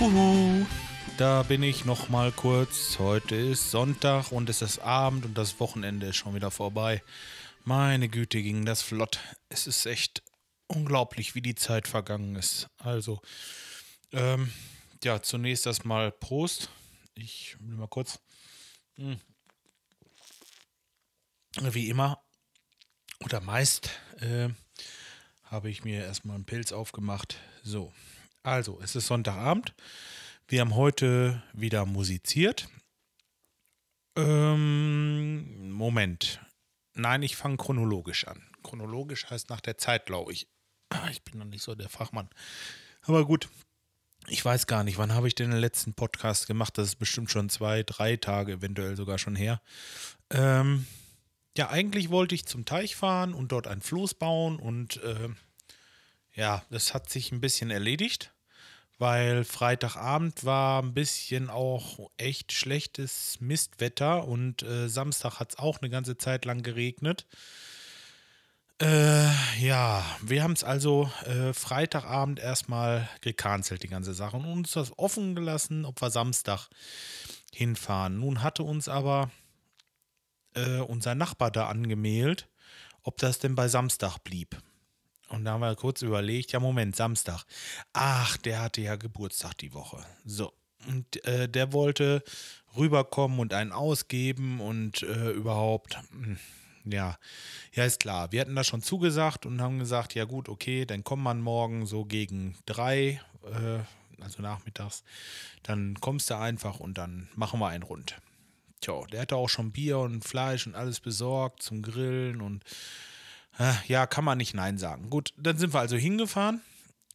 Huhu, da bin ich noch mal kurz. Heute ist Sonntag und es ist Abend und das Wochenende ist schon wieder vorbei. Meine Güte, ging das flott. Es ist echt unglaublich, wie die Zeit vergangen ist. Also, ähm, ja, zunächst erstmal Prost. Ich will mal kurz. Hm. Wie immer oder meist äh, habe ich mir erstmal einen Pilz aufgemacht. So, also, es ist Sonntagabend. Wir haben heute wieder musiziert. Ähm, Moment. Nein, ich fange chronologisch an. Chronologisch heißt nach der Zeit, glaube ich. Ah, Ich bin noch nicht so der Fachmann. Aber gut, ich weiß gar nicht, wann habe ich denn den letzten Podcast gemacht? Das ist bestimmt schon zwei, drei Tage, eventuell sogar schon her. Ähm, ja, eigentlich wollte ich zum Teich fahren und dort ein Floß bauen und äh, ja, das hat sich ein bisschen erledigt, weil Freitagabend war ein bisschen auch echt schlechtes Mistwetter und äh, Samstag hat es auch eine ganze Zeit lang geregnet. Äh, ja, wir haben es also äh, Freitagabend erstmal gecancelt, die ganze Sache, und uns das offen gelassen, ob wir Samstag hinfahren. Nun hatte uns aber äh, unser Nachbar da angemeldet, ob das denn bei Samstag blieb. Und da haben wir kurz überlegt, ja Moment, Samstag. Ach, der hatte ja Geburtstag die Woche. So. Und äh, der wollte rüberkommen und einen ausgeben und äh, überhaupt, hm, ja, ja, ist klar. Wir hatten da schon zugesagt und haben gesagt, ja gut, okay, dann kommt man morgen so gegen drei, äh, also nachmittags. Dann kommst du einfach und dann machen wir einen rund. Tja, der hatte auch schon Bier und Fleisch und alles besorgt zum Grillen und äh, ja, kann man nicht Nein sagen. Gut, dann sind wir also hingefahren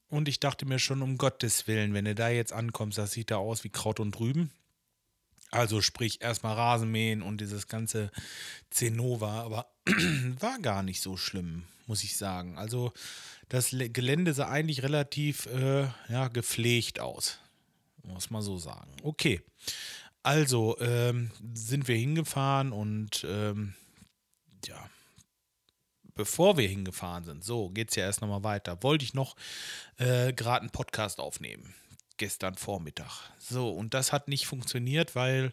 und ich dachte mir schon, um Gottes Willen, wenn du da jetzt ankommst, das sieht da aus wie Kraut und Rüben. Also sprich erstmal Rasenmähen und dieses ganze Zenova, aber war gar nicht so schlimm, muss ich sagen. Also das Gelände sah eigentlich relativ äh, ja, gepflegt aus, muss man so sagen. Okay, also ähm, sind wir hingefahren und ähm, ja, bevor wir hingefahren sind, so geht's ja erst nochmal weiter, wollte ich noch äh, gerade einen Podcast aufnehmen. Gestern Vormittag. So, und das hat nicht funktioniert, weil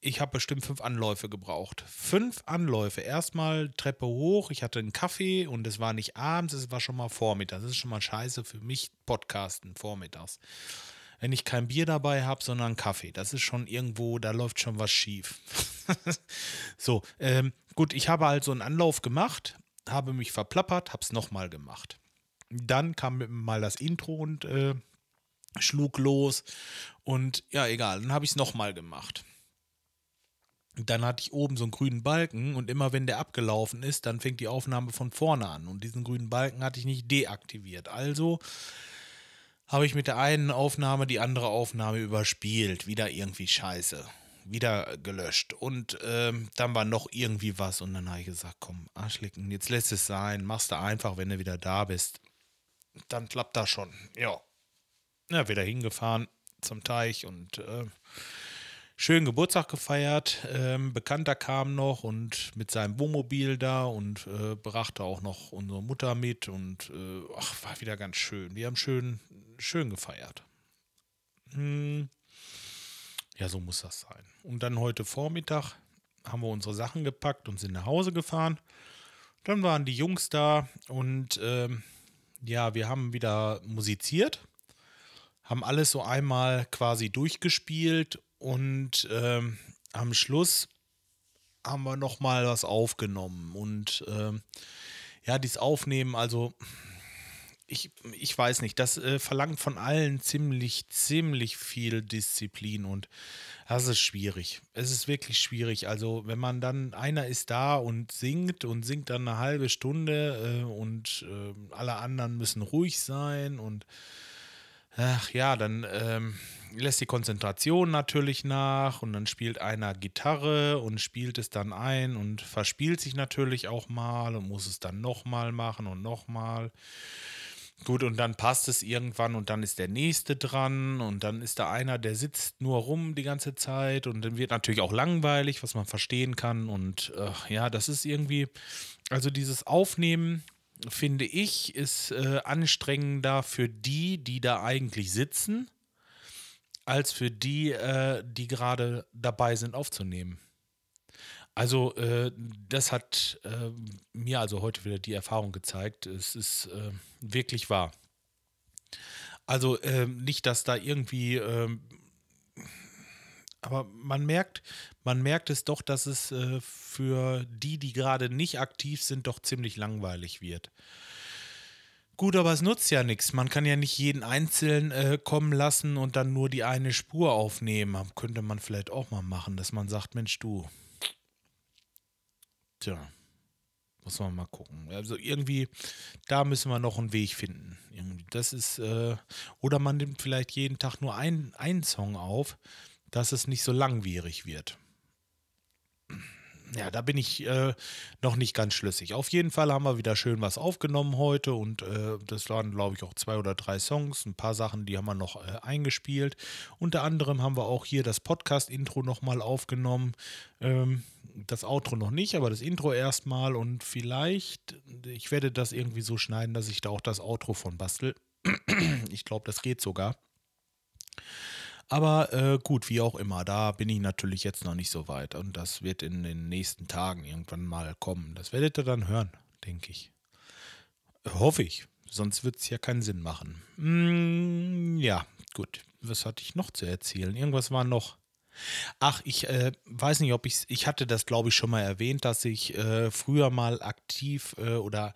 ich habe bestimmt fünf Anläufe gebraucht. Fünf Anläufe. Erstmal Treppe hoch, ich hatte einen Kaffee und es war nicht abends, es war schon mal vormittags. Das ist schon mal scheiße für mich, Podcasten vormittags. Wenn ich kein Bier dabei habe, sondern Kaffee. Das ist schon irgendwo, da läuft schon was schief. so, ähm, gut, ich habe also einen Anlauf gemacht, habe mich verplappert, habe es nochmal gemacht. Dann kam mal das Intro und äh, schlug los. Und ja, egal, dann habe ich es nochmal gemacht. Dann hatte ich oben so einen grünen Balken und immer wenn der abgelaufen ist, dann fängt die Aufnahme von vorne an. Und diesen grünen Balken hatte ich nicht deaktiviert. Also habe ich mit der einen Aufnahme die andere Aufnahme überspielt. Wieder irgendwie scheiße. Wieder gelöscht. Und ähm, dann war noch irgendwie was. Und dann habe ich gesagt, komm, Arschlecken, jetzt lässt es sein. Machst du einfach, wenn du wieder da bist. Dann klappt das schon. Ja. Ja, wieder hingefahren zum Teich und äh, schön Geburtstag gefeiert. Ähm, Bekannter kam noch und mit seinem Wohnmobil da und äh, brachte auch noch unsere Mutter mit und äh, ach, war wieder ganz schön. Wir haben schön, schön gefeiert. Hm. Ja, so muss das sein. Und dann heute Vormittag haben wir unsere Sachen gepackt und sind nach Hause gefahren. Dann waren die Jungs da und ähm, ja, wir haben wieder musiziert haben alles so einmal quasi durchgespielt und ähm, am Schluss haben wir noch mal was aufgenommen und ähm, ja, dieses Aufnehmen, also ich, ich weiß nicht, das äh, verlangt von allen ziemlich, ziemlich viel Disziplin und das ist schwierig. Es ist wirklich schwierig. Also, wenn man dann, einer ist da und singt und singt dann eine halbe Stunde äh, und äh, alle anderen müssen ruhig sein und Ach ja, dann ähm, lässt die Konzentration natürlich nach und dann spielt einer Gitarre und spielt es dann ein und verspielt sich natürlich auch mal und muss es dann nochmal machen und nochmal. Gut, und dann passt es irgendwann und dann ist der nächste dran und dann ist da einer, der sitzt nur rum die ganze Zeit und dann wird natürlich auch langweilig, was man verstehen kann. Und äh, ja, das ist irgendwie, also dieses Aufnehmen, finde ich, ist äh, anstrengender für die, die da eigentlich sitzen, als für die, äh, die gerade dabei sind aufzunehmen. Also äh, das hat äh, mir also heute wieder die Erfahrung gezeigt. Es ist äh, wirklich wahr. Also ähm, nicht, dass da irgendwie, ähm, aber man merkt, man merkt es doch, dass es äh, für die, die gerade nicht aktiv sind, doch ziemlich langweilig wird. Gut, aber es nutzt ja nichts. Man kann ja nicht jeden einzeln äh, kommen lassen und dann nur die eine Spur aufnehmen. Könnte man vielleicht auch mal machen, dass man sagt, Mensch, du. Tja, muss man mal gucken. Also irgendwie, da müssen wir noch einen Weg finden. Das ist, äh, oder man nimmt vielleicht jeden Tag nur ein, einen Song auf, dass es nicht so langwierig wird ja, da bin ich äh, noch nicht ganz schlüssig. Auf jeden Fall haben wir wieder schön was aufgenommen heute und äh, das waren, glaube ich, auch zwei oder drei Songs. Ein paar Sachen, die haben wir noch äh, eingespielt. Unter anderem haben wir auch hier das Podcast-Intro nochmal aufgenommen. Ähm, das Outro noch nicht, aber das Intro erstmal und vielleicht, ich werde das irgendwie so schneiden, dass ich da auch das Outro von bastel. ich glaube, das geht sogar. Aber äh, gut, wie auch immer, da bin ich natürlich jetzt noch nicht so weit. Und das wird in den nächsten Tagen irgendwann mal kommen. Das werdet ihr dann hören, denke ich. Hoffe ich. Sonst wird es ja keinen Sinn machen. Mm, ja, gut. Was hatte ich noch zu erzählen? Irgendwas war noch. Ach, ich äh, weiß nicht, ob ich ich hatte das, glaube ich, schon mal erwähnt, dass ich äh, früher mal aktiv äh, oder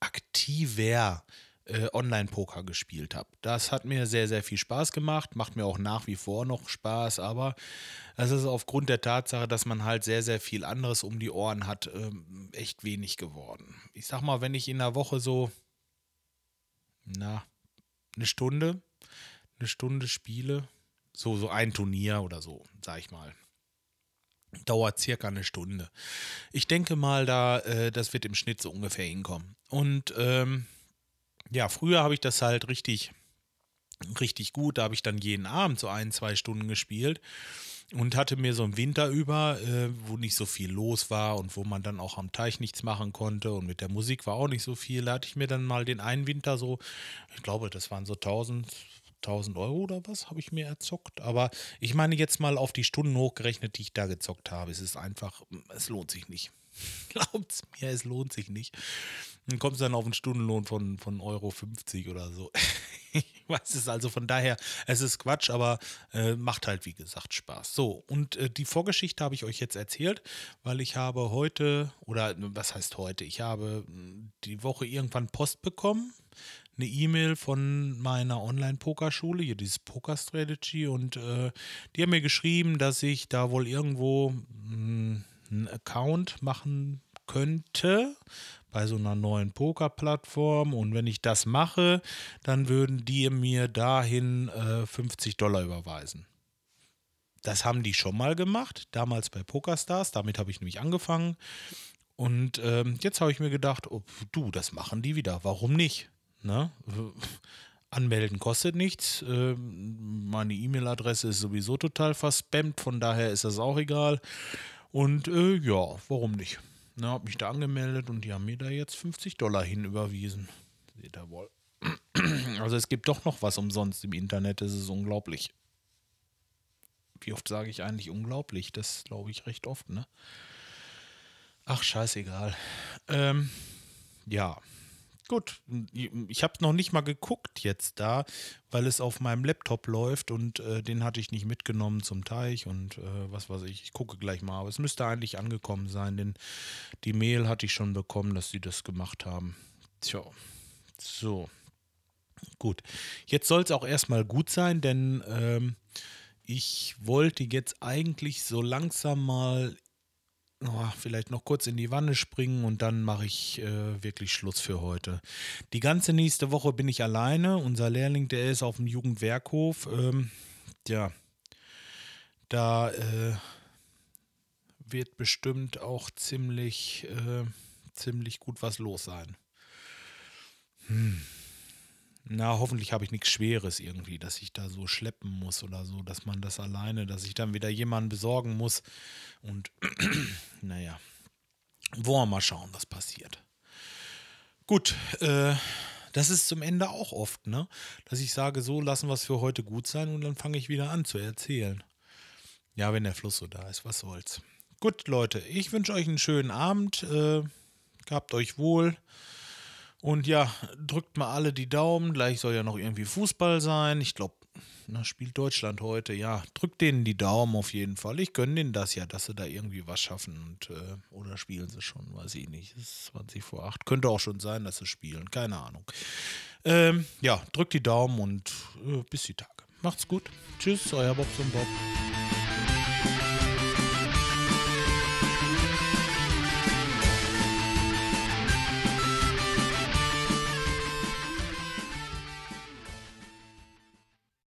aktiver äh, Online-Poker gespielt habe. Das hat mir sehr, sehr viel Spaß gemacht, macht mir auch nach wie vor noch Spaß, aber es ist aufgrund der Tatsache, dass man halt sehr, sehr viel anderes um die Ohren hat, ähm, echt wenig geworden. Ich sag mal, wenn ich in der Woche so, na, eine Stunde, eine Stunde spiele, so, so ein Turnier oder so, sag ich mal dauert circa eine Stunde. Ich denke mal, da äh, das wird im Schnitt so ungefähr hinkommen. Und ähm, ja, früher habe ich das halt richtig, richtig gut. Da habe ich dann jeden Abend so ein, zwei Stunden gespielt und hatte mir so im Winter über, äh, wo nicht so viel los war und wo man dann auch am Teich nichts machen konnte und mit der Musik war auch nicht so viel, da hatte ich mir dann mal den einen Winter so, ich glaube, das waren so 1000, 1000 Euro oder was habe ich mir erzockt. Aber ich meine jetzt mal auf die Stunden hochgerechnet, die ich da gezockt habe. Es ist einfach, es lohnt sich nicht. Glaubt's mir, es lohnt sich nicht. Dann kommst du dann auf einen Stundenlohn von, von Euro 50 oder so. ich weiß es also von daher, es ist Quatsch, aber äh, macht halt wie gesagt Spaß. So, und äh, die Vorgeschichte habe ich euch jetzt erzählt, weil ich habe heute, oder was heißt heute, ich habe hm, die Woche irgendwann Post bekommen eine E-Mail von meiner Online-Pokerschule, hier dieses Poker Strategy, und äh, die haben mir geschrieben, dass ich da wohl irgendwo mh, hm, einen Account machen könnte bei so einer neuen Poker-Plattform. Und wenn ich das mache, dann würden die mir dahin äh, 50 Dollar überweisen. Das haben die schon mal gemacht, damals bei PokerStars. Damit habe ich nämlich angefangen. Und ähm, jetzt habe ich mir gedacht, oh, du, das machen die wieder. Warum nicht? Ne? Anmelden kostet nichts. Äh, meine E-Mail-Adresse ist sowieso total verspammt, von daher ist das auch egal. Und äh, ja, warum nicht? Ne, hab mich da angemeldet und die haben mir da jetzt 50 Dollar hinüberwiesen. Seht ihr wohl. Also es gibt doch noch was umsonst im Internet, das ist unglaublich. Wie oft sage ich eigentlich unglaublich? Das glaube ich recht oft, ne? Ach, scheißegal. Ähm, ja. Gut, ich habe noch nicht mal geguckt jetzt da, weil es auf meinem Laptop läuft und äh, den hatte ich nicht mitgenommen zum Teich und äh, was weiß ich. Ich gucke gleich mal, aber es müsste eigentlich angekommen sein, denn die Mail hatte ich schon bekommen, dass sie das gemacht haben. Tja, so. Gut, jetzt soll es auch erstmal gut sein, denn ähm, ich wollte jetzt eigentlich so langsam mal oh, vielleicht noch kurz in die Wanne springen und dann mache ich äh, wirklich Schluss für heute. Die ganze nächste Woche bin ich alleine. Unser Lehrling, der ist auf dem Jugendwerkhof. Ähm, ja, da äh, wird bestimmt auch ziemlich, äh, ziemlich gut was los sein. Hm na, hoffentlich habe ich nichts Schweres irgendwie, dass ich da so schleppen muss oder so, dass man das alleine, dass ich dann wieder jemanden besorgen muss. Und naja, wollen wir mal schauen, was passiert. Gut, äh, das ist zum Ende auch oft, ne? Dass ich sage, so lassen wir es für heute gut sein und dann fange ich wieder an zu erzählen. Ja, wenn der Fluss so da ist, was soll's. Gut, Leute, ich wünsche euch einen schönen Abend. Äh, gehabt euch wohl. Und ja, drückt mal alle die Daumen. Gleich soll ja noch irgendwie Fußball sein. Ich glaube, spielt Deutschland heute. Ja, drückt denen die Daumen auf jeden Fall. Ich gönne denen das ja, dass sie da irgendwie was schaffen. Und, äh, oder spielen sie schon, weiß ich nicht. Es ist 20 vor 8. Könnte auch schon sein, dass sie spielen. Keine Ahnung. Ähm, ja, drückt die Daumen und äh, bis die Tage. Macht's gut. Tschüss, euer Bobs und Bob.